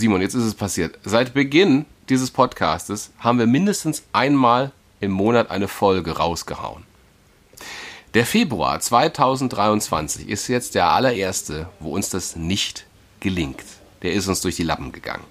Simon, jetzt ist es passiert. Seit Beginn dieses Podcastes haben wir mindestens einmal im Monat eine Folge rausgehauen. Der Februar 2023 ist jetzt der allererste, wo uns das nicht gelingt. Der ist uns durch die Lappen gegangen.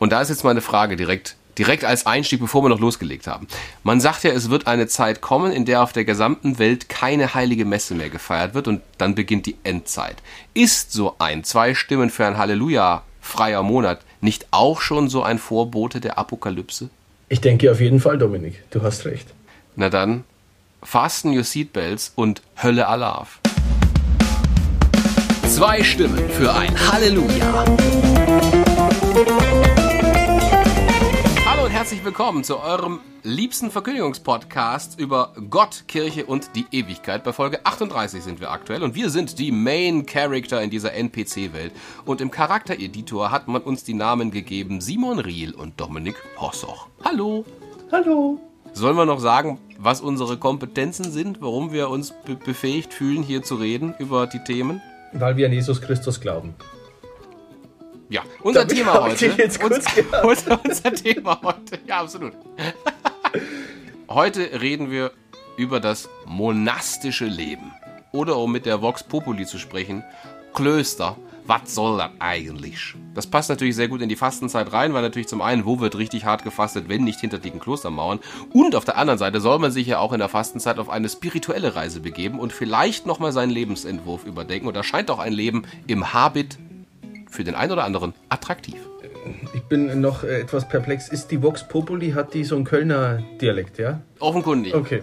Und da ist jetzt meine Frage direkt, direkt als Einstieg, bevor wir noch losgelegt haben. Man sagt ja, es wird eine Zeit kommen, in der auf der gesamten Welt keine heilige Messe mehr gefeiert wird und dann beginnt die Endzeit. Ist so ein zwei Stimmen für ein Halleluja freier Monat nicht auch schon so ein Vorbote der Apokalypse? Ich denke auf jeden Fall, Dominik. Du hast recht. Na dann, fasten your seatbelts und Hölle Alarv. Zwei Stimmen für ein Halleluja. Herzlich willkommen zu eurem liebsten Verkündigungspodcast über Gott, Kirche und die Ewigkeit. Bei Folge 38 sind wir aktuell und wir sind die Main Character in dieser NPC-Welt. Und im Charaktereditor hat man uns die Namen gegeben Simon Riel und Dominik Hossoch. Hallo. Hallo. Sollen wir noch sagen, was unsere Kompetenzen sind, warum wir uns be befähigt fühlen, hier zu reden über die Themen? Weil wir an Jesus Christus glauben. Ja, unser Damit Thema heute. jetzt kurz unser, unser Thema heute. Ja, absolut. heute reden wir über das monastische Leben. Oder um mit der Vox Populi zu sprechen, Klöster. Was soll das eigentlich? Das passt natürlich sehr gut in die Fastenzeit rein, weil natürlich zum einen, wo wird richtig hart gefastet, wenn nicht hinter dicken Klostermauern? Und auf der anderen Seite soll man sich ja auch in der Fastenzeit auf eine spirituelle Reise begeben und vielleicht nochmal seinen Lebensentwurf überdenken. Und da scheint auch ein Leben im Habit für den einen oder anderen attraktiv. Ich bin noch äh, etwas perplex. Ist die Vox Populi, hat die so einen Kölner Dialekt, ja? Offenkundig. Okay.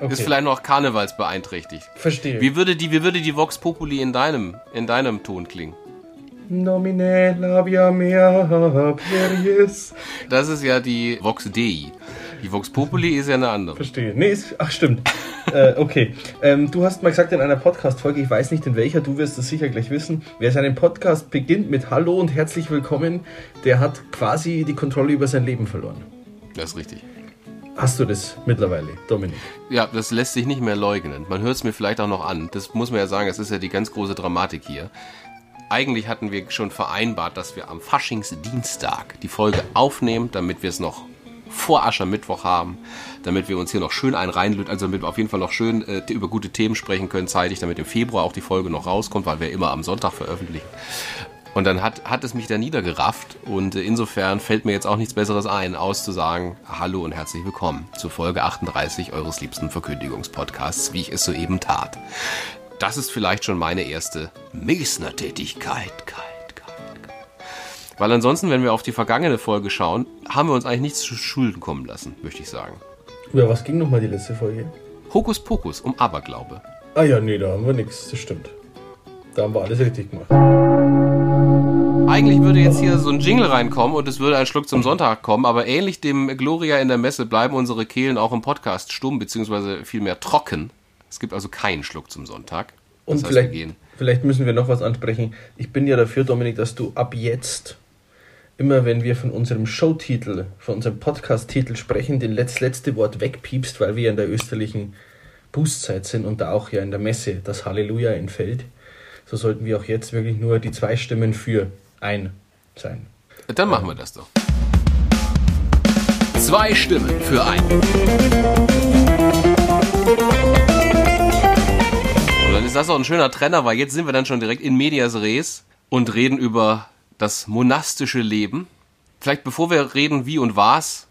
okay. Ist vielleicht noch karnevalsbeeinträchtigt. Verstehe. Wie würde die, wie würde die Vox Populi in deinem, in deinem Ton klingen? Nomine labia mea peris. Das ist ja die Vox Dei. Die Vox Populi ist ja eine andere. Verstehe. Nee, ist, ach stimmt. äh, okay. Ähm, du hast mal gesagt in einer Podcast-Folge, ich weiß nicht in welcher, du wirst es sicher gleich wissen, wer seinen Podcast beginnt mit Hallo und herzlich willkommen, der hat quasi die Kontrolle über sein Leben verloren. Das ist richtig. Hast du das mittlerweile, Dominik? Ja, das lässt sich nicht mehr leugnen. Man hört es mir vielleicht auch noch an. Das muss man ja sagen, das ist ja die ganz große Dramatik hier. Eigentlich hatten wir schon vereinbart, dass wir am Faschingsdienstag die Folge aufnehmen, damit wir es noch vor Aschermittwoch haben, damit wir uns hier noch schön ein reinlöten, also damit wir auf jeden Fall noch schön äh, über gute Themen sprechen können, zeitig, damit im Februar auch die Folge noch rauskommt, weil wir immer am Sonntag veröffentlichen. Und dann hat, hat es mich da niedergerafft und äh, insofern fällt mir jetzt auch nichts Besseres ein, auszusagen, hallo und herzlich willkommen zu Folge 38 eures liebsten Verkündigungspodcasts, wie ich es soeben tat. Das ist vielleicht schon meine erste kalt. Weil ansonsten, wenn wir auf die vergangene Folge schauen, haben wir uns eigentlich nichts zu Schulden kommen lassen, möchte ich sagen. Über was ging nochmal die letzte Folge? Hokus Pokus um Aberglaube. Ah ja, nee, da haben wir nichts, das stimmt. Da haben wir alles richtig gemacht. Eigentlich würde jetzt hier so ein Jingle reinkommen und es würde ein Schluck zum Sonntag kommen, aber ähnlich dem Gloria in der Messe bleiben unsere Kehlen auch im Podcast stumm, beziehungsweise vielmehr trocken. Es gibt also keinen Schluck zum Sonntag. Das Und heißt, vielleicht, vielleicht müssen wir noch was ansprechen. Ich bin ja dafür, Dominik, dass du ab jetzt, immer wenn wir von unserem Showtitel, von unserem Podcast-Titel sprechen, den letz, letzte Wort wegpiepst, weil wir ja in der österlichen Bußzeit sind und da auch ja in der Messe das Halleluja entfällt. So sollten wir auch jetzt wirklich nur die zwei Stimmen für ein sein. Dann machen wir das doch. Zwei Stimmen für ein. Dann ist das auch ein schöner Trenner, weil jetzt sind wir dann schon direkt in Medias Res und reden über das monastische Leben. Vielleicht bevor wir reden, wie und was,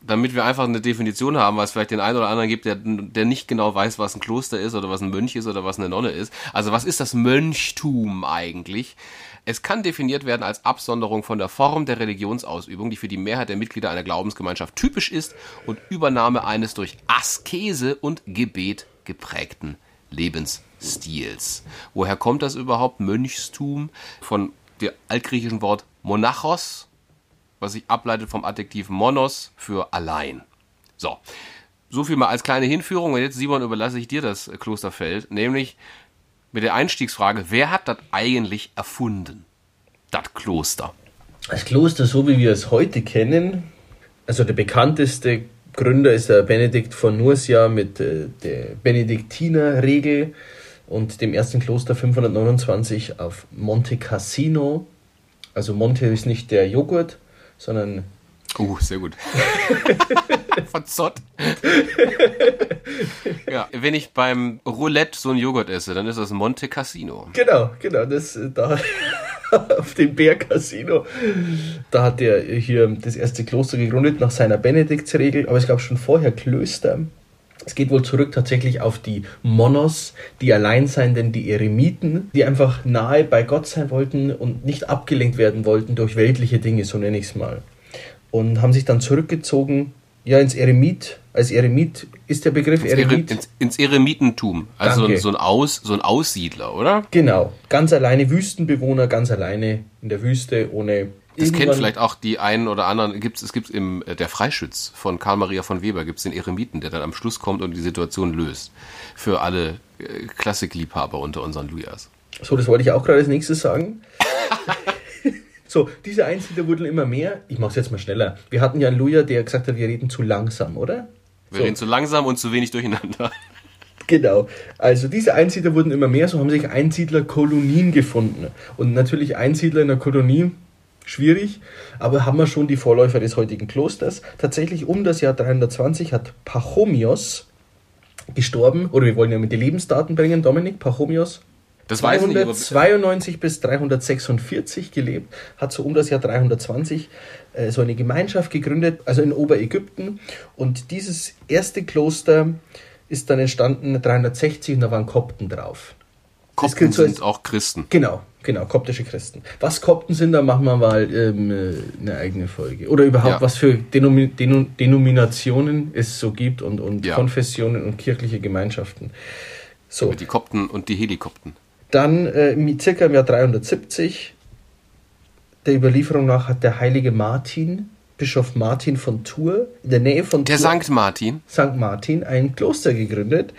damit wir einfach eine Definition haben, weil es vielleicht den einen oder anderen gibt, der, der nicht genau weiß, was ein Kloster ist oder was ein Mönch ist oder was eine Nonne ist. Also was ist das Mönchtum eigentlich? Es kann definiert werden als Absonderung von der Form der Religionsausübung, die für die Mehrheit der Mitglieder einer Glaubensgemeinschaft typisch ist und Übernahme eines durch Askese und Gebet geprägten Lebensstils. Woher kommt das überhaupt? Mönchstum von dem altgriechischen Wort Monachos, was sich ableitet vom Adjektiv monos für allein. So, so viel mal als kleine Hinführung. Und jetzt, Simon, überlasse ich dir das Klosterfeld, nämlich mit der Einstiegsfrage, wer hat das eigentlich erfunden? Das Kloster. Das Kloster, so wie wir es heute kennen, also der bekannteste Gründer ist der Benedikt von Nursia mit äh, der Benediktinerregel und dem ersten Kloster 529 auf Monte Cassino Also Monte ist nicht der Joghurt, sondern Uh, sehr gut. Verzott. ja, wenn ich beim Roulette so ein Joghurt esse, dann ist das Monte Cassino. Genau, genau, das äh, da auf dem Bär Casino. Da hat er hier das erste Kloster gegründet nach seiner Benediktsregel, aber es gab schon vorher Klöster. Es geht wohl zurück tatsächlich auf die Monos, die Alleinseienden, die Eremiten, die einfach nahe bei Gott sein wollten und nicht abgelenkt werden wollten durch weltliche Dinge, so nenne ich es mal und haben sich dann zurückgezogen, ja, ins Eremit. Als Eremit ist der Begriff ins Eremit. Ins, ins Eremitentum. Also so ein, Aus, so ein Aussiedler, oder? Genau. Ganz alleine, Wüstenbewohner, ganz alleine in der Wüste, ohne. Das kennen vielleicht auch die einen oder anderen. Gibt's, es gibt im äh, Der Freischütz von Karl Maria von Weber gibt es den Eremiten, der dann am Schluss kommt und die Situation löst. Für alle äh, Klassikliebhaber unter unseren Lujas. So, das wollte ich auch gerade als nächstes sagen. So, diese Einsiedler wurden immer mehr. Ich mache es jetzt mal schneller. Wir hatten ja einen Luja, der gesagt hat, wir reden zu langsam, oder? Wir so. reden zu langsam und zu wenig durcheinander. Genau. Also diese Einsiedler wurden immer mehr, so haben sich Einsiedlerkolonien gefunden. Und natürlich Einsiedler in einer Kolonie, schwierig, aber haben wir schon die Vorläufer des heutigen Klosters. Tatsächlich um das Jahr 320 hat Pachomios gestorben, oder wir wollen ja mit den Lebensdaten bringen, Dominik, Pachomios. Das 292 nicht, bis 346 gelebt, hat so um das Jahr 320 äh, so eine Gemeinschaft gegründet, also in Oberägypten. Und dieses erste Kloster ist dann entstanden 360 und da waren Kopten drauf. Kopten so sind auch Christen. Genau, genau, koptische Christen. Was Kopten sind, da machen wir mal ähm, äh, eine eigene Folge. Oder überhaupt, ja. was für Denomi Denom Denominationen es so gibt und, und ja. Konfessionen und kirchliche Gemeinschaften. So. Die Kopten und die Helikopten. Dann äh, circa im Jahr 370, der Überlieferung nach, hat der heilige Martin, Bischof Martin von Tours, in der Nähe von Der Tours, Sankt Martin. Sankt Martin, ein Kloster gegründet.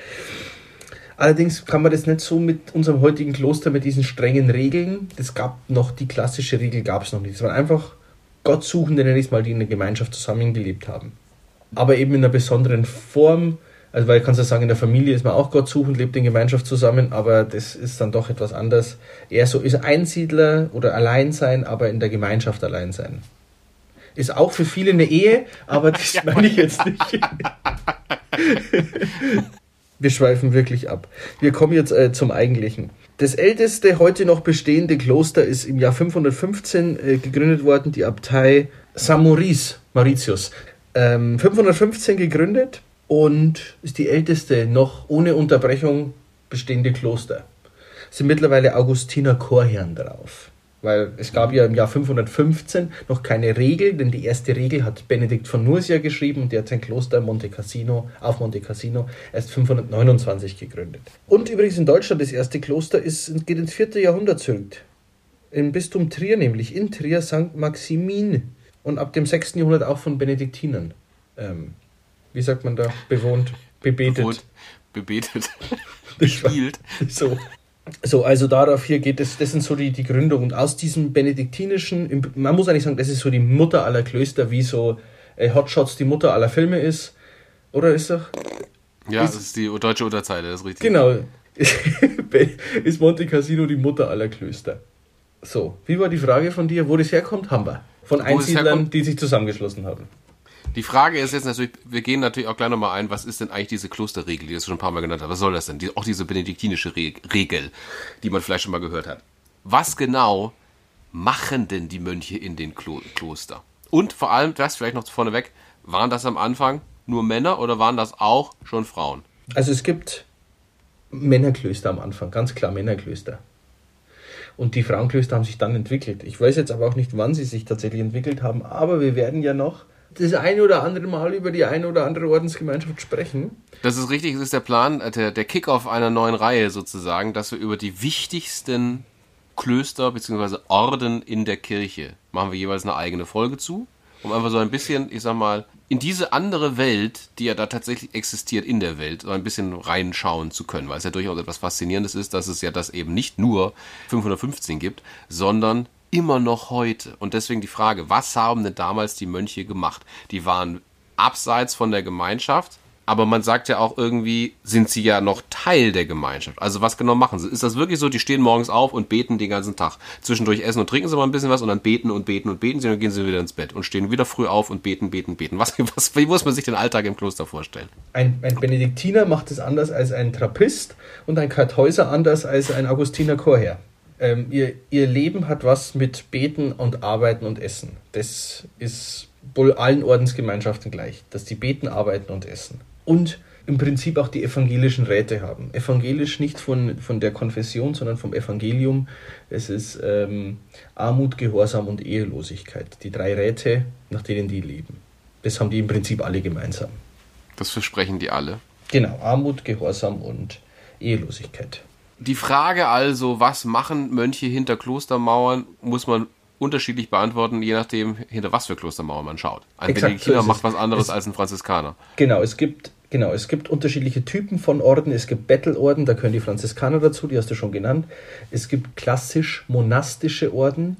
Allerdings kann man das nicht so mit unserem heutigen Kloster mit diesen strengen Regeln. Das gab noch, die klassische Regel gab es noch nicht. Es waren einfach Gottsuchende, nenne ich es mal, die in der Gemeinschaft zusammengelebt haben. Aber eben in einer besonderen Form, also weil kannst du sagen, in der Familie ist man auch Gott suchend, lebt in Gemeinschaft zusammen, aber das ist dann doch etwas anders. Eher so ist Einsiedler oder allein sein, aber in der Gemeinschaft allein sein. Ist auch für viele eine Ehe, aber das ja. meine ich jetzt nicht. Wir schweifen wirklich ab. Wir kommen jetzt äh, zum Eigentlichen. Das älteste heute noch bestehende Kloster ist im Jahr 515 äh, gegründet worden, die Abtei. Maurice, Mauritius. Ähm, 515 gegründet und ist die älteste noch ohne Unterbrechung bestehende Kloster. Es sind mittlerweile Augustiner Chorherren drauf. Weil es gab ja im Jahr 515 noch keine Regel, denn die erste Regel hat Benedikt von Nursia geschrieben und der hat sein Kloster Monte Cassino, auf Monte Cassino erst 529 gegründet. Und übrigens in Deutschland das erste Kloster ist, geht ins vierte Jahrhundert zurück. Im Bistum Trier nämlich, in Trier St. Maximin und ab dem 6. Jahrhundert auch von Benediktinern ähm, wie sagt man da, bewohnt, bebetet. Bewohnt, bebetet, bespielt. So. So, also darauf hier geht es, das sind so die, die Gründung. Und aus diesem benediktinischen, man muss eigentlich sagen, das ist so die Mutter aller Klöster, wie so äh, Hotshots die Mutter aller Filme ist. Oder ist doch? Ja, ist, das ist die deutsche Unterzeile, das ist richtig. Genau. ist Monte Cassino die Mutter aller Klöster. So, wie war die Frage von dir, wo das herkommt? Haben wir. Von Einsiedlern, die sich zusammengeschlossen haben. Die Frage ist jetzt natürlich, wir gehen natürlich auch gleich nochmal ein, was ist denn eigentlich diese Klosterregel, die du schon ein paar Mal genannt hast? Was soll das denn? Die, auch diese benediktinische Re Regel, die man vielleicht schon mal gehört hat. Was genau machen denn die Mönche in den Klo Kloster? Und vor allem, das vielleicht noch vorneweg, waren das am Anfang nur Männer oder waren das auch schon Frauen? Also es gibt Männerklöster am Anfang, ganz klar Männerklöster. Und die Frauenklöster haben sich dann entwickelt. Ich weiß jetzt aber auch nicht, wann sie sich tatsächlich entwickelt haben, aber wir werden ja noch das eine oder andere Mal über die eine oder andere Ordensgemeinschaft sprechen. Das ist richtig, das ist der Plan, äh, der, der Kickoff einer neuen Reihe sozusagen, dass wir über die wichtigsten Klöster bzw. Orden in der Kirche machen wir jeweils eine eigene Folge zu, um einfach so ein bisschen, ich sag mal, in diese andere Welt, die ja da tatsächlich existiert in der Welt, so ein bisschen reinschauen zu können, weil es ja durchaus etwas Faszinierendes ist, dass es ja das eben nicht nur 515 gibt, sondern immer noch heute. Und deswegen die Frage, was haben denn damals die Mönche gemacht? Die waren abseits von der Gemeinschaft, aber man sagt ja auch irgendwie, sind sie ja noch Teil der Gemeinschaft. Also was genau machen sie? Ist das wirklich so, die stehen morgens auf und beten den ganzen Tag? Zwischendurch essen und trinken sie mal ein bisschen was und dann beten und beten und beten sie und dann gehen sie wieder ins Bett und stehen wieder früh auf und beten, beten, beten. Was, was, wie muss man sich den Alltag im Kloster vorstellen? Ein, ein Benediktiner macht es anders als ein Trappist und ein Kartäuser anders als ein Augustiner Chorherr. Ähm, ihr, ihr Leben hat was mit Beten und Arbeiten und Essen. Das ist wohl allen Ordensgemeinschaften gleich, dass die beten, arbeiten und essen und im Prinzip auch die evangelischen Räte haben. Evangelisch nicht von, von der Konfession, sondern vom Evangelium. Es ist ähm, Armut, Gehorsam und Ehelosigkeit. Die drei Räte, nach denen die leben. Das haben die im Prinzip alle gemeinsam. Das versprechen die alle. Genau, Armut, Gehorsam und Ehelosigkeit. Die Frage also, was machen Mönche hinter Klostermauern, muss man unterschiedlich beantworten, je nachdem, hinter was für Klostermauern man schaut. Ein Exakt, Benediktiner so macht was anderes es, als ein Franziskaner. Genau, es gibt Genau, es gibt unterschiedliche Typen von Orden. Es gibt Bettelorden, da können die Franziskaner dazu, die hast du schon genannt. Es gibt klassisch monastische Orden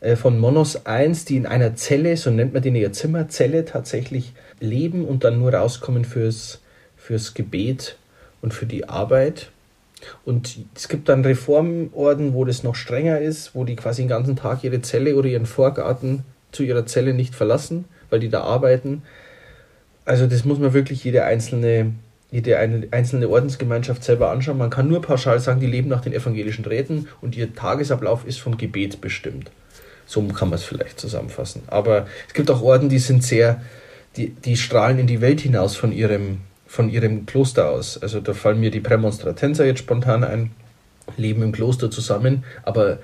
äh, von Monos 1, die in einer Zelle, so nennt man die in ihrer Zimmerzelle, tatsächlich leben und dann nur rauskommen fürs, fürs Gebet und für die Arbeit. Und es gibt dann Reformorden, wo das noch strenger ist, wo die quasi den ganzen Tag ihre Zelle oder ihren Vorgarten zu ihrer Zelle nicht verlassen, weil die da arbeiten also das muss man wirklich jede einzelne, jede einzelne Ordensgemeinschaft selber anschauen. Man kann nur pauschal sagen, die leben nach den evangelischen Räten und ihr Tagesablauf ist vom Gebet bestimmt. So kann man es vielleicht zusammenfassen. Aber es gibt auch Orden, die sind sehr, die, die strahlen in die Welt hinaus von ihrem, von ihrem Kloster aus. Also da fallen mir die Prämonstratenser jetzt spontan ein, leben im Kloster zusammen, aber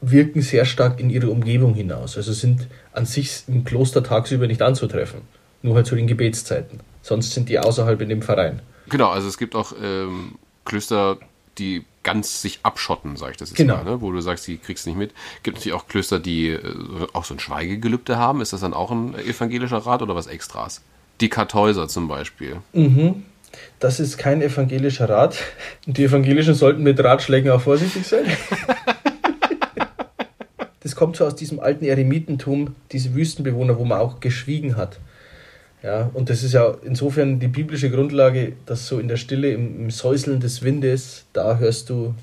wirken sehr stark in ihre Umgebung hinaus. Also sind an sich im Kloster tagsüber nicht anzutreffen. Nur halt zu den Gebetszeiten. Sonst sind die außerhalb in dem Verein. Genau, also es gibt auch ähm, Klöster, die ganz sich abschotten, sage ich das jetzt genau. mal, ne? wo du sagst, die kriegst du nicht mit. Gibt natürlich auch Klöster, die äh, auch so ein Schweigegelübde haben. Ist das dann auch ein evangelischer Rat oder was Extras? Die Kartäuser zum Beispiel. Mhm. Das ist kein evangelischer Rat. Die Evangelischen sollten mit Ratschlägen auch vorsichtig sein. das kommt so aus diesem alten Eremitentum, diese Wüstenbewohner, wo man auch geschwiegen hat. Ja, und das ist ja insofern die biblische Grundlage, dass so in der Stille, im, im Säuseln des Windes, da hörst du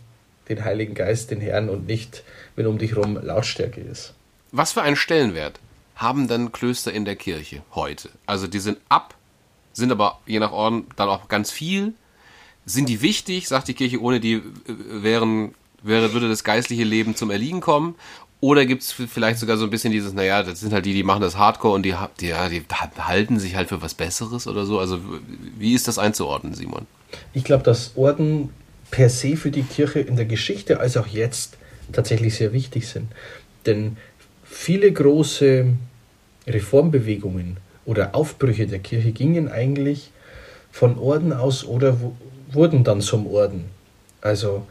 den Heiligen Geist, den Herrn und nicht, wenn um dich herum Lautstärke ist. Was für einen Stellenwert haben denn Klöster in der Kirche heute? Also die sind ab, sind aber je nach Orden dann auch ganz viel. Sind die wichtig? Sagt die Kirche, ohne die äh, wären, wäre, würde das geistliche Leben zum Erliegen kommen? Oder gibt es vielleicht sogar so ein bisschen dieses, naja, das sind halt die, die machen das Hardcore und die, die, die halten sich halt für was Besseres oder so. Also wie ist das einzuordnen, Simon? Ich glaube, dass Orden per se für die Kirche in der Geschichte als auch jetzt tatsächlich sehr wichtig sind. Denn viele große Reformbewegungen oder Aufbrüche der Kirche gingen eigentlich von Orden aus oder wurden dann zum Orden. Also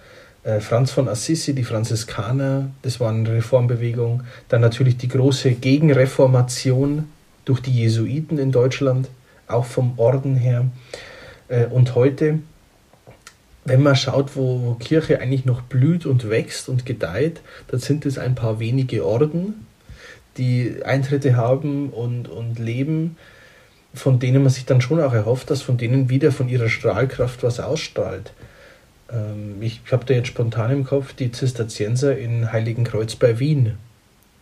äh, Franz von Assisi, die Franziskaner, das war eine Reformbewegung. Dann natürlich die große Gegenreformation durch die Jesuiten in Deutschland, auch vom Orden her. Äh, und heute, wenn man schaut, wo Kirche eigentlich noch blüht und wächst und gedeiht, dann sind es ein paar wenige Orden, die Eintritte haben und, und leben, von denen man sich dann schon auch erhofft, dass von denen wieder von ihrer Strahlkraft was ausstrahlt. Ähm, ich habe da jetzt spontan im Kopf die Zisterzienser in Heiligenkreuz bei Wien.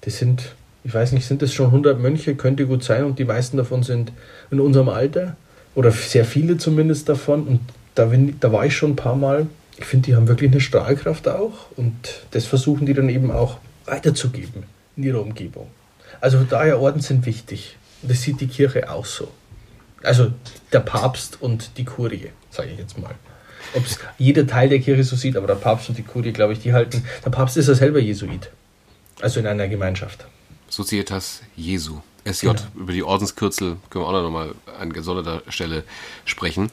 Die sind, ich weiß nicht, sind das schon 100 Mönche? Könnte gut sein und die meisten davon sind in unserem Alter oder sehr viele zumindest davon. Und da, bin, da war ich schon ein paar Mal. Ich finde, die haben wirklich eine Strahlkraft auch und das versuchen die dann eben auch weiterzugeben in ihrer Umgebung. Also daher Orden sind wichtig. Und das sieht die Kirche auch so. Also der Papst und die Kurie, sage ich jetzt mal ob es jeder Teil der Kirche so sieht, aber der Papst und die Kurie, glaube ich, die halten. Der Papst ist ja selber Jesuit. Also in einer Gemeinschaft. Societas Jesu. SJ, genau. über die Ordenskürzel können wir auch noch mal an gesonderter Stelle sprechen.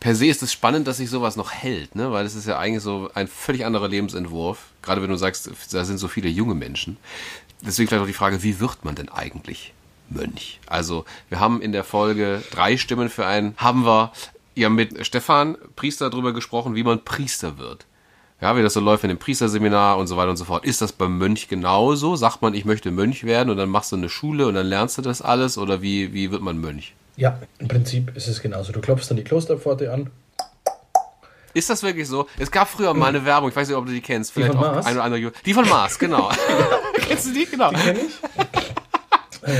Per se ist es spannend, dass sich sowas noch hält, ne? weil es ist ja eigentlich so ein völlig anderer Lebensentwurf. Gerade wenn du sagst, da sind so viele junge Menschen. Deswegen vielleicht auch die Frage, wie wird man denn eigentlich Mönch? Also wir haben in der Folge drei Stimmen für einen, haben wir ja mit Stefan Priester darüber gesprochen, wie man Priester wird. Ja, wie das so läuft in dem Priesterseminar und so weiter und so fort. Ist das beim Mönch genauso? Sagt man, ich möchte Mönch werden und dann machst du eine Schule und dann lernst du das alles oder wie, wie wird man Mönch? Ja, im Prinzip ist es genauso. Du klopfst dann die Klosterpforte an. Ist das wirklich so? Es gab früher mal eine Werbung, ich weiß nicht, ob du die kennst. Vielleicht von auch Mars? ein oder andere. Die von Mars, genau. Kennst du die? Genau. Die kenne ich.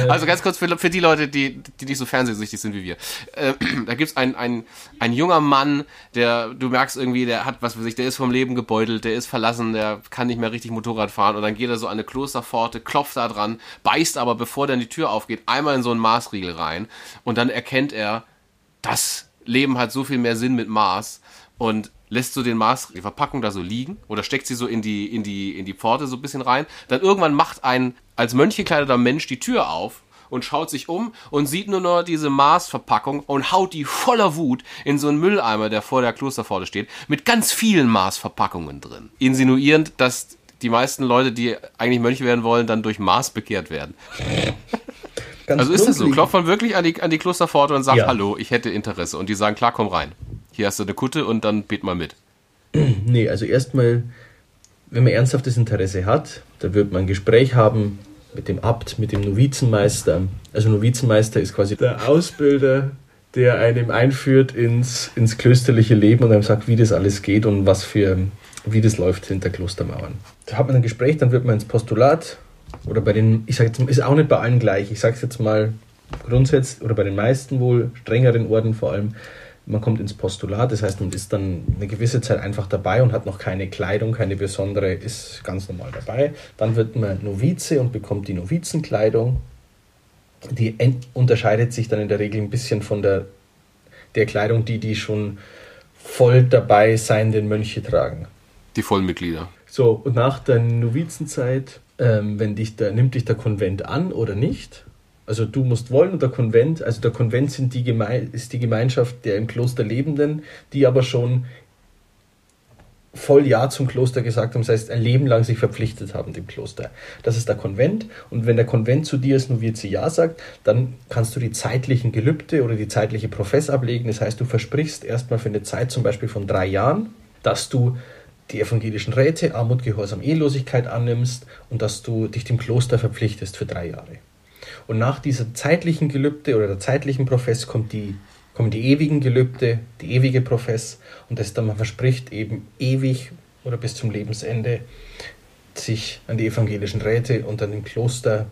Also ganz kurz für, für die Leute, die, die nicht so fernsehsüchtig sind wie wir. Äh, da gibt's ein, ein, ein junger Mann, der, du merkst irgendwie, der hat, was weiß ich, der ist vom Leben gebeutelt, der ist verlassen, der kann nicht mehr richtig Motorrad fahren und dann geht er so an eine Klosterpforte, klopft da dran, beißt aber, bevor dann die Tür aufgeht, einmal in so einen Maßriegel rein und dann erkennt er, das Leben hat so viel mehr Sinn mit Maß und lässt so den Maß, die Verpackung da so liegen oder steckt sie so in die, in die, in die Pforte so ein bisschen rein. Dann irgendwann macht ein als Mönch gekleideter Mensch die Tür auf und schaut sich um und sieht nur noch diese Maßverpackung und haut die voller Wut in so einen Mülleimer, der vor der Klosterpforte steht, mit ganz vielen Maßverpackungen drin. Insinuierend, dass die meisten Leute, die eigentlich Mönche werden wollen, dann durch Maß bekehrt werden. Ganz Also ist das so? Klopft man wirklich an die, an die Klosterpforte und sagt, Ja. hallo, ich hätte Interesse. Und die sagen, klar, komm rein. Hier hast du eine Kutte und dann bet mal mit. Nee, also erstmal, wenn man ernsthaftes Interesse hat, dann wird man ein Gespräch haben mit dem Abt, mit dem Novizenmeister. Also Novizenmeister ist quasi der Ausbilder, der einem einführt ins, ins klösterliche Leben und einem sagt, wie das alles geht und was für, wie das läuft hinter Klostermauern. Da hat man ein Gespräch, dann wird man ins Postulat oder bei den, ich sage jetzt, ist auch nicht bei allen gleich, ich sage es jetzt mal grundsätzlich oder bei den meisten wohl, strengeren Orden vor allem, man kommt ins Postulat, das heißt, man ist dann eine gewisse Zeit einfach dabei und hat noch keine Kleidung, keine besondere, ist ganz normal dabei. Dann wird man Novize und bekommt die Novizenkleidung. Die unterscheidet sich dann in der Regel ein bisschen von der, der Kleidung, die die schon voll dabei seienden Mönche tragen. Die Vollmitglieder. So, und nach der Novizenzeit, ähm, wenn dich der, nimmt dich der Konvent an oder nicht? Also du musst wollen und der Konvent, also der Konvent sind die Geme ist die Gemeinschaft der im Kloster Lebenden, die aber schon voll Ja zum Kloster gesagt haben, das heißt ein Leben lang sich verpflichtet haben dem Kloster. Das ist der Konvent und wenn der Konvent zu dir als Novize Ja sagt, dann kannst du die zeitlichen Gelübde oder die zeitliche Profess ablegen. Das heißt, du versprichst erstmal für eine Zeit zum Beispiel von drei Jahren, dass du die evangelischen Räte, Armut, Gehorsam, Ehelosigkeit annimmst und dass du dich dem Kloster verpflichtest für drei Jahre. Und nach dieser zeitlichen Gelübde oder der zeitlichen Profess kommt die, kommen die ewigen Gelübde, die ewige Profess und das dann man verspricht eben ewig oder bis zum Lebensende sich an die evangelischen Räte und an den Kloster,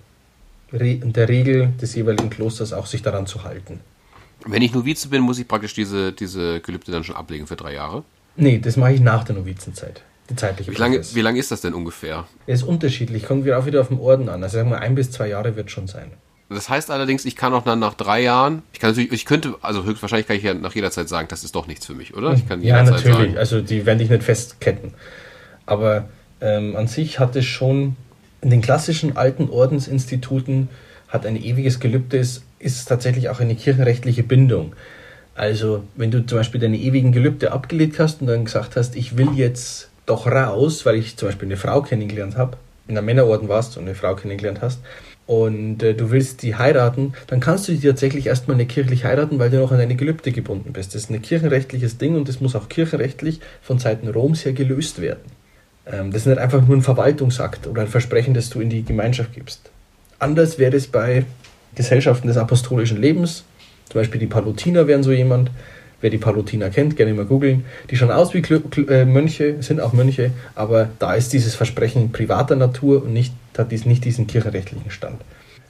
der Regel des jeweiligen Klosters auch sich daran zu halten. Wenn ich Novize bin, muss ich praktisch diese, diese Gelübde dann schon ablegen für drei Jahre. Nee, das mache ich nach der Novizenzeit. Die zeitliche Wie lange, wie lange ist das denn ungefähr? Es ist unterschiedlich, kommt wieder auch wieder auf den Orden an. Also sagen wir, ein bis zwei Jahre wird schon sein. Das heißt allerdings, ich kann auch dann nach drei Jahren, ich kann natürlich, ich könnte, also höchstwahrscheinlich kann ich ja nach jeder Zeit sagen, das ist doch nichts für mich, oder? Ich kann Ja, natürlich. sagen. Also die werden dich nicht festketten. Aber ähm, an sich hat es schon in den klassischen alten Ordensinstituten hat ein ewiges Gelübde ist, ist tatsächlich auch eine kirchenrechtliche Bindung. Also wenn du zum Beispiel deine ewigen Gelübde abgelegt hast und dann gesagt hast, ich will jetzt doch raus, weil ich zum Beispiel eine Frau kennengelernt habe, in einem Männerorden warst und eine Frau kennengelernt hast und äh, du willst die heiraten, dann kannst du die tatsächlich erstmal nicht kirchlich heiraten, weil du noch an deine Gelübde gebunden bist. Das ist ein kirchenrechtliches Ding und das muss auch kirchenrechtlich von Seiten Roms her gelöst werden. Ähm, das ist nicht einfach nur ein Verwaltungsakt oder ein Versprechen, das du in die Gemeinschaft gibst. Anders wäre es bei Gesellschaften des apostolischen Lebens, zum Beispiel die Palutiner wären so jemand, wer die Palutiner kennt, gerne mal googeln, die schauen aus wie Kl Kl äh, Mönche, sind auch Mönche, aber da ist dieses Versprechen privater Natur und nicht, hat dies nicht diesen kirchenrechtlichen Stand.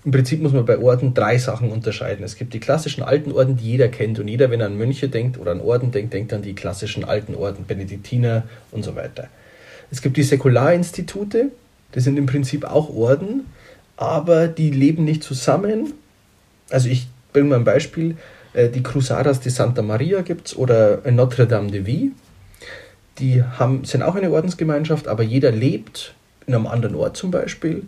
Im Prinzip muss man bei Orden drei Sachen unterscheiden. Es gibt die klassischen alten Orden, die jeder kennt und jeder, wenn er an Mönche denkt oder an Orden denkt, denkt an die klassischen alten Orden, Benediktiner und so weiter. Es gibt die Säkularinstitute, das sind im Prinzip auch Orden, aber die leben nicht zusammen. Also ich bringe mal ein Beispiel. Äh, Die Cruzadas de Santa Maria gibt es oder Notre Dame de Vie. Die haben, sind auch eine Ordensgemeinschaft, aber jeder lebt in einem anderen Ort zum Beispiel.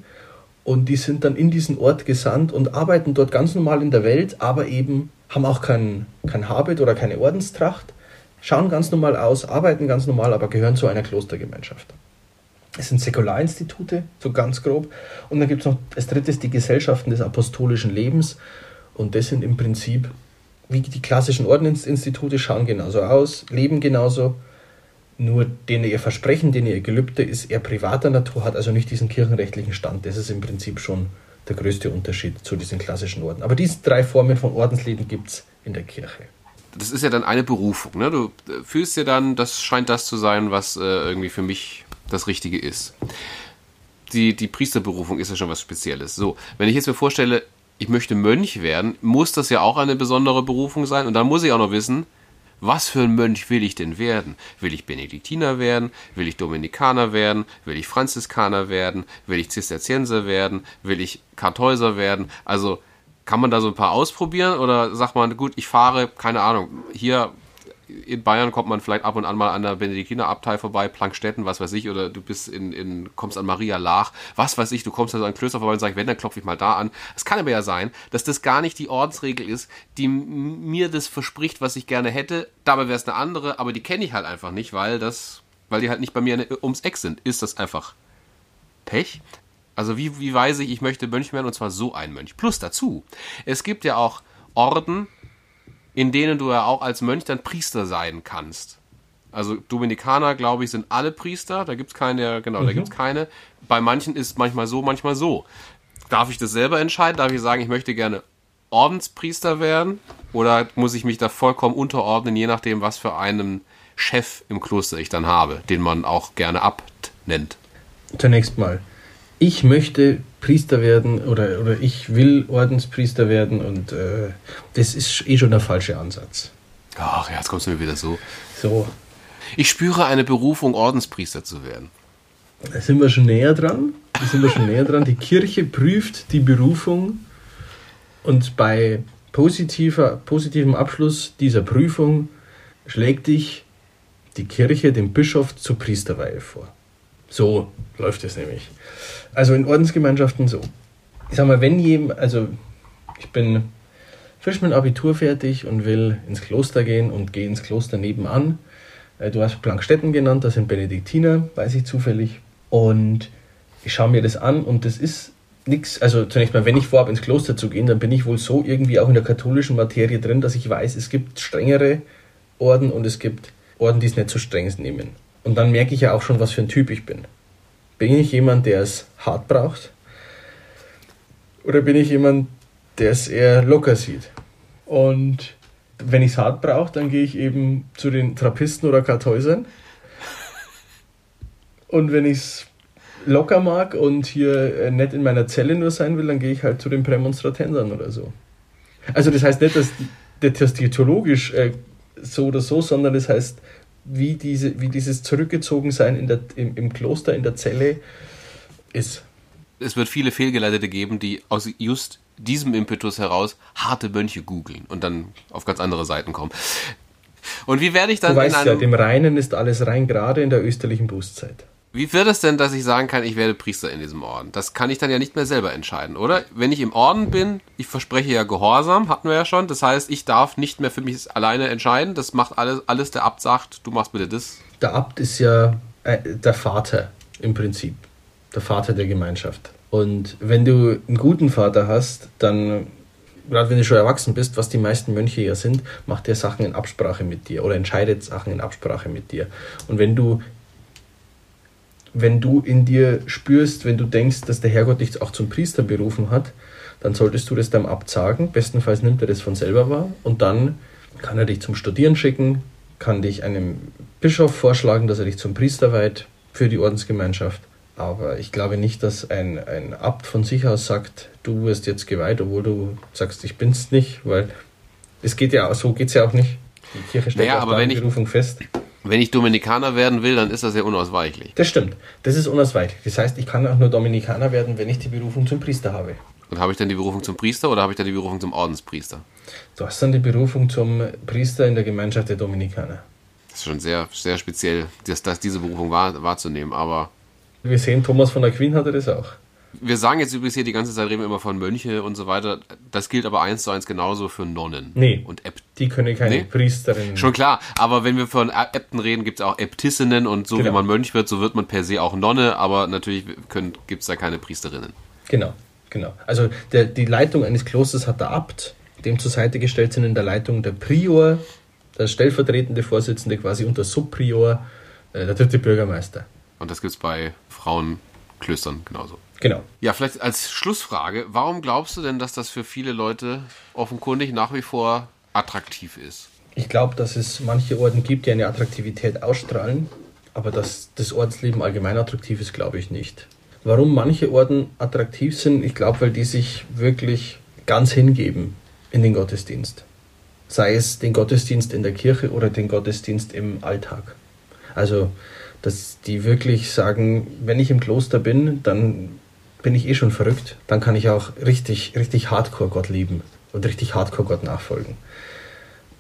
Und die sind dann in diesen Ort gesandt und arbeiten dort ganz normal in der Welt, aber eben haben auch kein, kein Habit oder keine Ordenstracht, schauen ganz normal aus, arbeiten ganz normal, aber gehören zu einer Klostergemeinschaft. Es sind Säkularinstitute, so ganz grob. Und dann gibt es noch als drittes die Gesellschaften des apostolischen Lebens. Und das sind im Prinzip, wie die klassischen Ordensinstitute, schauen genauso aus, leben genauso. Nur denen ihr Versprechen, denen ihr Gelübde ist eher privater Natur, hat also nicht diesen kirchenrechtlichen Stand. Das ist im Prinzip schon der größte Unterschied zu diesen klassischen Orden. Aber diese drei Formen von Ordensleben gibt es in der Kirche. Das ist ja dann eine Berufung. Ne? Du äh, fühlst dir dann, das scheint das zu sein, was äh, irgendwie für mich das Richtige ist. Die, die Priesterberufung ist ja schon was Spezielles. So, wenn ich jetzt mir vorstelle, ich möchte Mönch werden, muss das ja auch eine besondere Berufung sein. Und dann muss ich auch noch wissen, was für ein Mönch will ich denn werden? Will ich Benediktiner werden? Will ich Dominikaner werden? Will ich Franziskaner werden? Will ich Zisterzienser werden? Will ich Kartäuser werden? Also kann man da so ein paar ausprobieren oder sagt man, gut, ich fahre, keine Ahnung, hier in Bayern kommt man vielleicht ab und an mal an der Benediktinerabtei vorbei, Plankstetten, was weiß ich, oder du bist in, in kommst an Maria Lach, was weiß ich, du kommst also an Klöster vorbei und sagst, wenn, dann klopfe ich mal da an. Es kann aber ja sein, dass das gar nicht die Ordensregel ist, die mir das verspricht, was ich gerne hätte. Dabei wäre es eine andere, aber die kenne ich halt einfach nicht, weil das, weil die halt nicht bei mir ums Eck sind. Ist das einfach Pech? Also wie, wie weiß ich, ich möchte Mönch werden und zwar so ein Mönch. Plus dazu, es gibt ja auch Orden, in denen du ja auch als Mönch dann Priester sein kannst. Also Dominikaner, glaube ich, sind alle Priester. Da gibt es keine, genau, mhm. da gibt es keine. Bei manchen ist manchmal so, manchmal so. Darf ich das selber entscheiden? Darf ich sagen, ich möchte gerne Ordenspriester werden? Oder muss ich mich da vollkommen unterordnen, je nachdem, was für einen Chef im Kloster ich dann habe, den man auch gerne Abt nennt? Zunächst mal, ich möchte Priester werden oder, oder ich will Ordenspriester werden und äh, das ist eh schon der falsche Ansatz. Ach ja, jetzt kommst du mir wieder so. So. Ich spüre eine Berufung, Ordenspriester zu werden. Da sind wir schon näher dran. Da sind wir schon näher dran. Die Kirche prüft die Berufung und bei positiver, positivem Abschluss dieser Prüfung schlägt dich die Kirche dem Bischof zur Priesterweihe vor. So läuft es nämlich. Also in Ordensgemeinschaften so. Ich sag mal, wenn jemand, also ich bin frisch mit Abitur fertig und will ins Kloster gehen und gehe ins Kloster nebenan. Äh, du hast Plankstetten genannt, das sind Benediktiner, weiß ich zufällig. Und ich schaue mir das an und das ist nichts. Also zunächst mal, wenn ich vorhabe, ins Kloster zu gehen, dann bin ich wohl so irgendwie auch in der katholischen Materie drin, dass ich weiß, es gibt strengere Orden und es gibt Orden, die es nicht so streng nehmen. Und dann merke ich ja auch schon, was für ein Typ ich bin. Bin ich jemand, der es hart braucht? Oder bin ich jemand, der es eher locker sieht? Und wenn ich es hart brauche, dann gehe ich eben zu den Trappisten oder Kartäusern. Und wenn ich es locker mag und hier äh, nicht in meiner Zelle nur sein will, dann gehe ich halt zu den Prämonstratensern oder so. Also das heißt nicht, dass das theologisch äh, so oder so, sondern das heißt, wie, diese, wie dieses Zurückgezogensein in der, im, im Kloster, in der Zelle ist. Es wird viele Fehlgeleitete geben, die aus just diesem Impetus heraus harte Mönche googeln und dann auf ganz andere Seiten kommen. Und wie werde ich dann du weißt ja, dem Reinen ist alles rein, gerade in der österlichen Bußzeit. Wie wird es denn, dass ich sagen kann, ich werde Priester in diesem Orden? Das kann ich dann ja nicht mehr selber entscheiden, oder? Wenn ich im Orden bin, ich verspreche ja Gehorsam, hatten wir ja schon. Das heißt, ich darf nicht mehr für mich alleine entscheiden. Das macht alles, alles der Abt sagt, du machst bitte das. Der Abt ist ja äh, der Vater im Prinzip. Der Vater der Gemeinschaft. Und wenn du einen guten Vater hast, dann, gerade wenn du schon erwachsen bist, was die meisten Mönche ja sind, macht er Sachen in Absprache mit dir oder entscheidet Sachen in Absprache mit dir. Und wenn du wenn du in dir spürst, wenn du denkst, dass der Herrgott dich auch zum Priester berufen hat, dann solltest du das deinem Abt sagen. Bestenfalls nimmt er das von selber wahr und dann kann er dich zum Studieren schicken, kann dich einem Bischof vorschlagen, dass er dich zum Priester weiht für die Ordensgemeinschaft. Aber ich glaube nicht, dass ein, ein Abt von sich aus sagt, du wirst jetzt geweiht, obwohl du sagst, ich bin's nicht, weil es geht ja so geht's ja auch nicht. Die Kirche stellt naja, auch die Berufung fest. Wenn ich Dominikaner werden will, dann ist das ja unausweichlich. Das stimmt. Das ist unausweichlich. Das heißt, ich kann auch nur Dominikaner werden, wenn ich die Berufung zum Priester habe. Und habe ich dann die Berufung zum Priester oder habe ich dann die Berufung zum Ordenspriester? Du hast dann die Berufung zum Priester in der Gemeinschaft der Dominikaner. Das ist schon sehr, sehr speziell, dass, dass diese Berufung wahr, wahrzunehmen, aber. Wir sehen, Thomas von Aquin hatte das auch. Wir sagen jetzt übrigens hier die ganze Zeit reden wir immer von Mönche und so weiter. Das gilt aber eins zu eins genauso für Nonnen. Nee. Und Äbt die können keine nee? Priesterinnen. Schon klar, aber wenn wir von Äbten reden, gibt es auch Äbtissinnen und so genau. wie man Mönch wird, so wird man per se auch Nonne, aber natürlich gibt es da keine Priesterinnen. Genau, genau. Also der, die Leitung eines Klosters hat der Abt, dem zur Seite gestellt sind in der Leitung der Prior, der stellvertretende Vorsitzende quasi und der Subprior, äh, der dritte Bürgermeister. Und das gibt es bei Frauenklöstern genauso. Genau. Ja, vielleicht als Schlussfrage, warum glaubst du denn, dass das für viele Leute offenkundig nach wie vor attraktiv ist? Ich glaube, dass es manche Orden gibt, die eine Attraktivität ausstrahlen, aber dass das Ordensleben allgemein attraktiv ist, glaube ich nicht. Warum manche Orden attraktiv sind, ich glaube, weil die sich wirklich ganz hingeben in den Gottesdienst. Sei es den Gottesdienst in der Kirche oder den Gottesdienst im Alltag. Also, dass die wirklich sagen, wenn ich im Kloster bin, dann bin ich eh schon verrückt. Dann kann ich auch richtig, richtig hardcore Gott lieben und richtig hardcore Gott nachfolgen.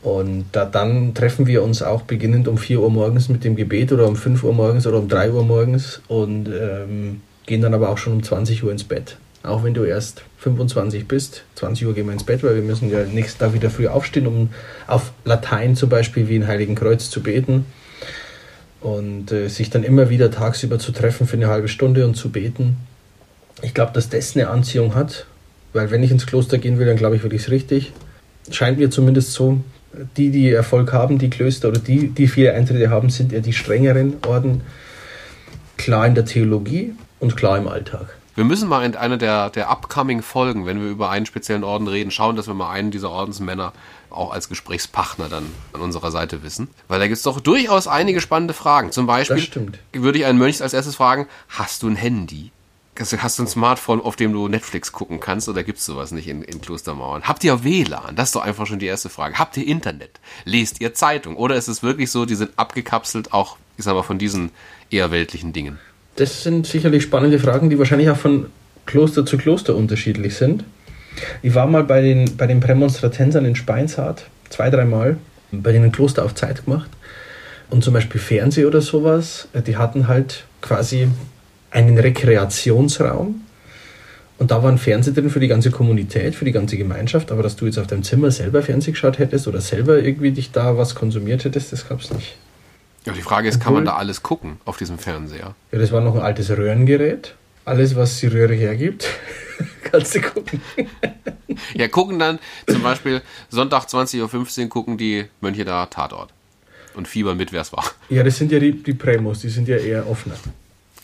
Und da, dann treffen wir uns auch beginnend um 4 Uhr morgens mit dem Gebet oder um 5 Uhr morgens oder um 3 Uhr morgens und ähm, gehen dann aber auch schon um 20 Uhr ins Bett. Auch wenn du erst 25 bist, 20 Uhr gehen wir ins Bett, weil wir müssen ja nächsten Tag wieder früh aufstehen, um auf Latein zum Beispiel wie in Heiligen Kreuz zu beten. Und äh, sich dann immer wieder tagsüber zu treffen für eine halbe Stunde und zu beten. Ich glaube, dass das eine Anziehung hat, weil wenn ich ins Kloster gehen will, dann glaube ich, will ich es richtig. Scheint mir zumindest so, die, die Erfolg haben, die Klöster oder die, die viele Eintritte haben, sind eher die strengeren Orden. Klar in der Theologie und klar im Alltag. Wir müssen mal in einer der, der upcoming Folgen, wenn wir über einen speziellen Orden reden, schauen, dass wir mal einen dieser Ordensmänner auch als Gesprächspartner dann an unserer Seite wissen. Weil da gibt es doch durchaus einige spannende Fragen. Zum Beispiel würde ich einen Mönch als erstes fragen, hast du ein Handy? Hast du ein Smartphone, auf dem du Netflix gucken kannst oder gibt es sowas nicht in, in Klostermauern? Habt ihr WLAN? Das ist doch einfach schon die erste Frage. Habt ihr Internet? Lest ihr Zeitung? Oder ist es wirklich so, die sind abgekapselt auch, ich sag mal, von diesen eher weltlichen Dingen? Das sind sicherlich spannende Fragen, die wahrscheinlich auch von Kloster zu Kloster unterschiedlich sind. Ich war mal bei den, bei den Prämonstratensern in Speinshardt, zwei, dreimal, bei denen ein Kloster auf Zeit gemacht. Und zum Beispiel Fernseh oder sowas, die hatten halt quasi einen Rekreationsraum. Und da war ein Fernseher drin für die ganze Kommunität, für die ganze Gemeinschaft. Aber dass du jetzt auf deinem Zimmer selber Fernsehen geschaut hättest oder selber irgendwie dich da was konsumiert hättest, das gab es nicht. Ja, die Frage ist, Obwohl, kann man da alles gucken auf diesem Fernseher? Ja, das war noch ein altes Röhrengerät. Alles, was die Röhre hergibt, kannst du gucken. ja, gucken dann zum Beispiel Sonntag 20.15 Uhr gucken die Mönche da Tatort. Und Fieber mit, wer es war. Ja, das sind ja die, die Premos, die sind ja eher offener.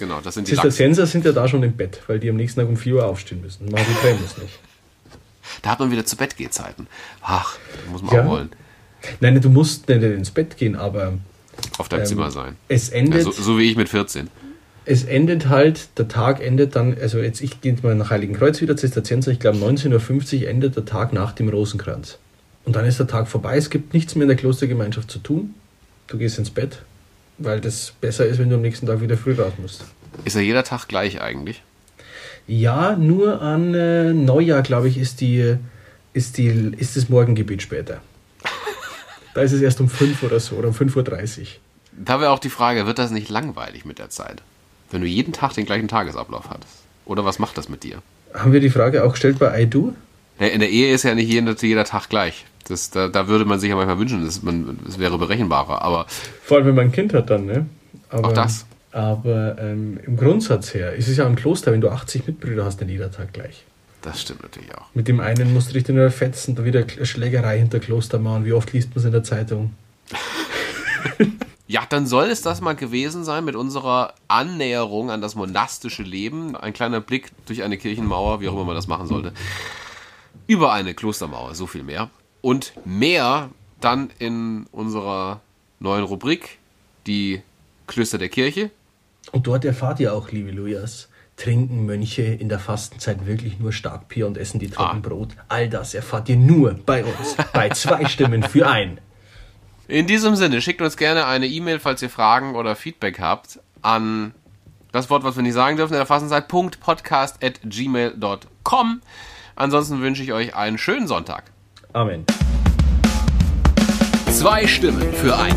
Genau, das sind die Zisterzienser sind ja da schon im Bett, weil die am nächsten Tag um 4 Uhr aufstehen müssen. Machen die Premos nicht. Da hat man wieder zu Bett Zeiten. Ach, muss man ja. auch wollen. Nein, du musst nicht ins Bett gehen, aber. Auf deinem ähm, Zimmer sein. Es endet. Ja, so, so, wie ich mit 14. Es endet halt, der Tag endet dann, also jetzt, ich gehe mal nach Heiligenkreuz wieder, Zisterzienser, ich glaube 19.50 Uhr endet der Tag nach dem Rosenkranz. Und dann ist der Tag vorbei, es gibt nichts mehr in der Klostergemeinschaft zu tun. Du gehst ins Bett, weil das besser ist, wenn du am nächsten Tag wieder früh raus musst. Ist ja jeder Tag gleich eigentlich? Ja, nur an äh, Neujahr, glaube ich, ist, die, ist, die, ist das Morgengebet später. da ist es erst um 5 oder so oder um 5.30 Uhr. Da wäre auch die Frage, wird das nicht langweilig mit der Zeit? Wenn du jeden Tag den gleichen Tagesablauf hattest? Oder was macht das mit dir? Haben wir die Frage auch gestellt bei IDO? In der Ehe ist ja nicht jeder, jeder Tag gleich. Das, da, da, würde man sich ja manchmal wünschen, es wäre berechenbarer. Aber Vor allem, wenn man ein Kind hat dann, ne? Aber, auch das. Aber ähm, im Grundsatz her ist es ja im Kloster, wenn du 80 Mitbrüder hast, dann jeder Tag gleich. Das stimmt natürlich auch. Mit dem einen musst du dich dann wieder fetzen, da wieder Schlägerei hinter Kloster machen. Wie oft liest man es in der Zeitung? ja, dann soll es das mal gewesen sein mit unserer Annäherung an das monastische Leben. Ein kleiner Blick durch eine Kirchenmauer, wie auch immer man das machen sollte. Über eine Klostermauer, so viel mehr und mehr dann in unserer neuen Rubrik, die Klöster der Kirche. Und dort erfahrt ihr auch, liebe Lujas, trinken Mönche in der Fastenzeit wirklich nur Starkbier und essen die Trockenbrot? Ah. All das erfahrt ihr nur bei uns, bei zwei Stimmen für ein. In diesem Sinne, schickt uns gerne eine E-Mail, falls ihr Fragen oder Feedback habt, an das Wort, was wir nicht sagen dürfen in der Fastenzeit, podcast.gmail.com. Ansonsten wünsche ich euch einen schönen Sonntag. Amen. Zwei Stimmen für ein.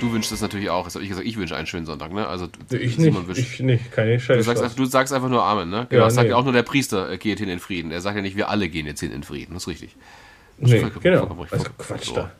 Du wünschst es natürlich auch. Das habe ich gesagt, ich wünsche einen schönen Sonntag, ne? Also ich nicht, ich nicht, keine Scheiße. Du sagst, du sagst einfach nur Amen, ne? Genau, ja, das sagt ja auch nur der Priester äh, geht hin in Frieden. Er sagt ja nicht, wir alle gehen jetzt hin in Frieden. Das ist richtig. Das nee, genau. Also Quatsch da.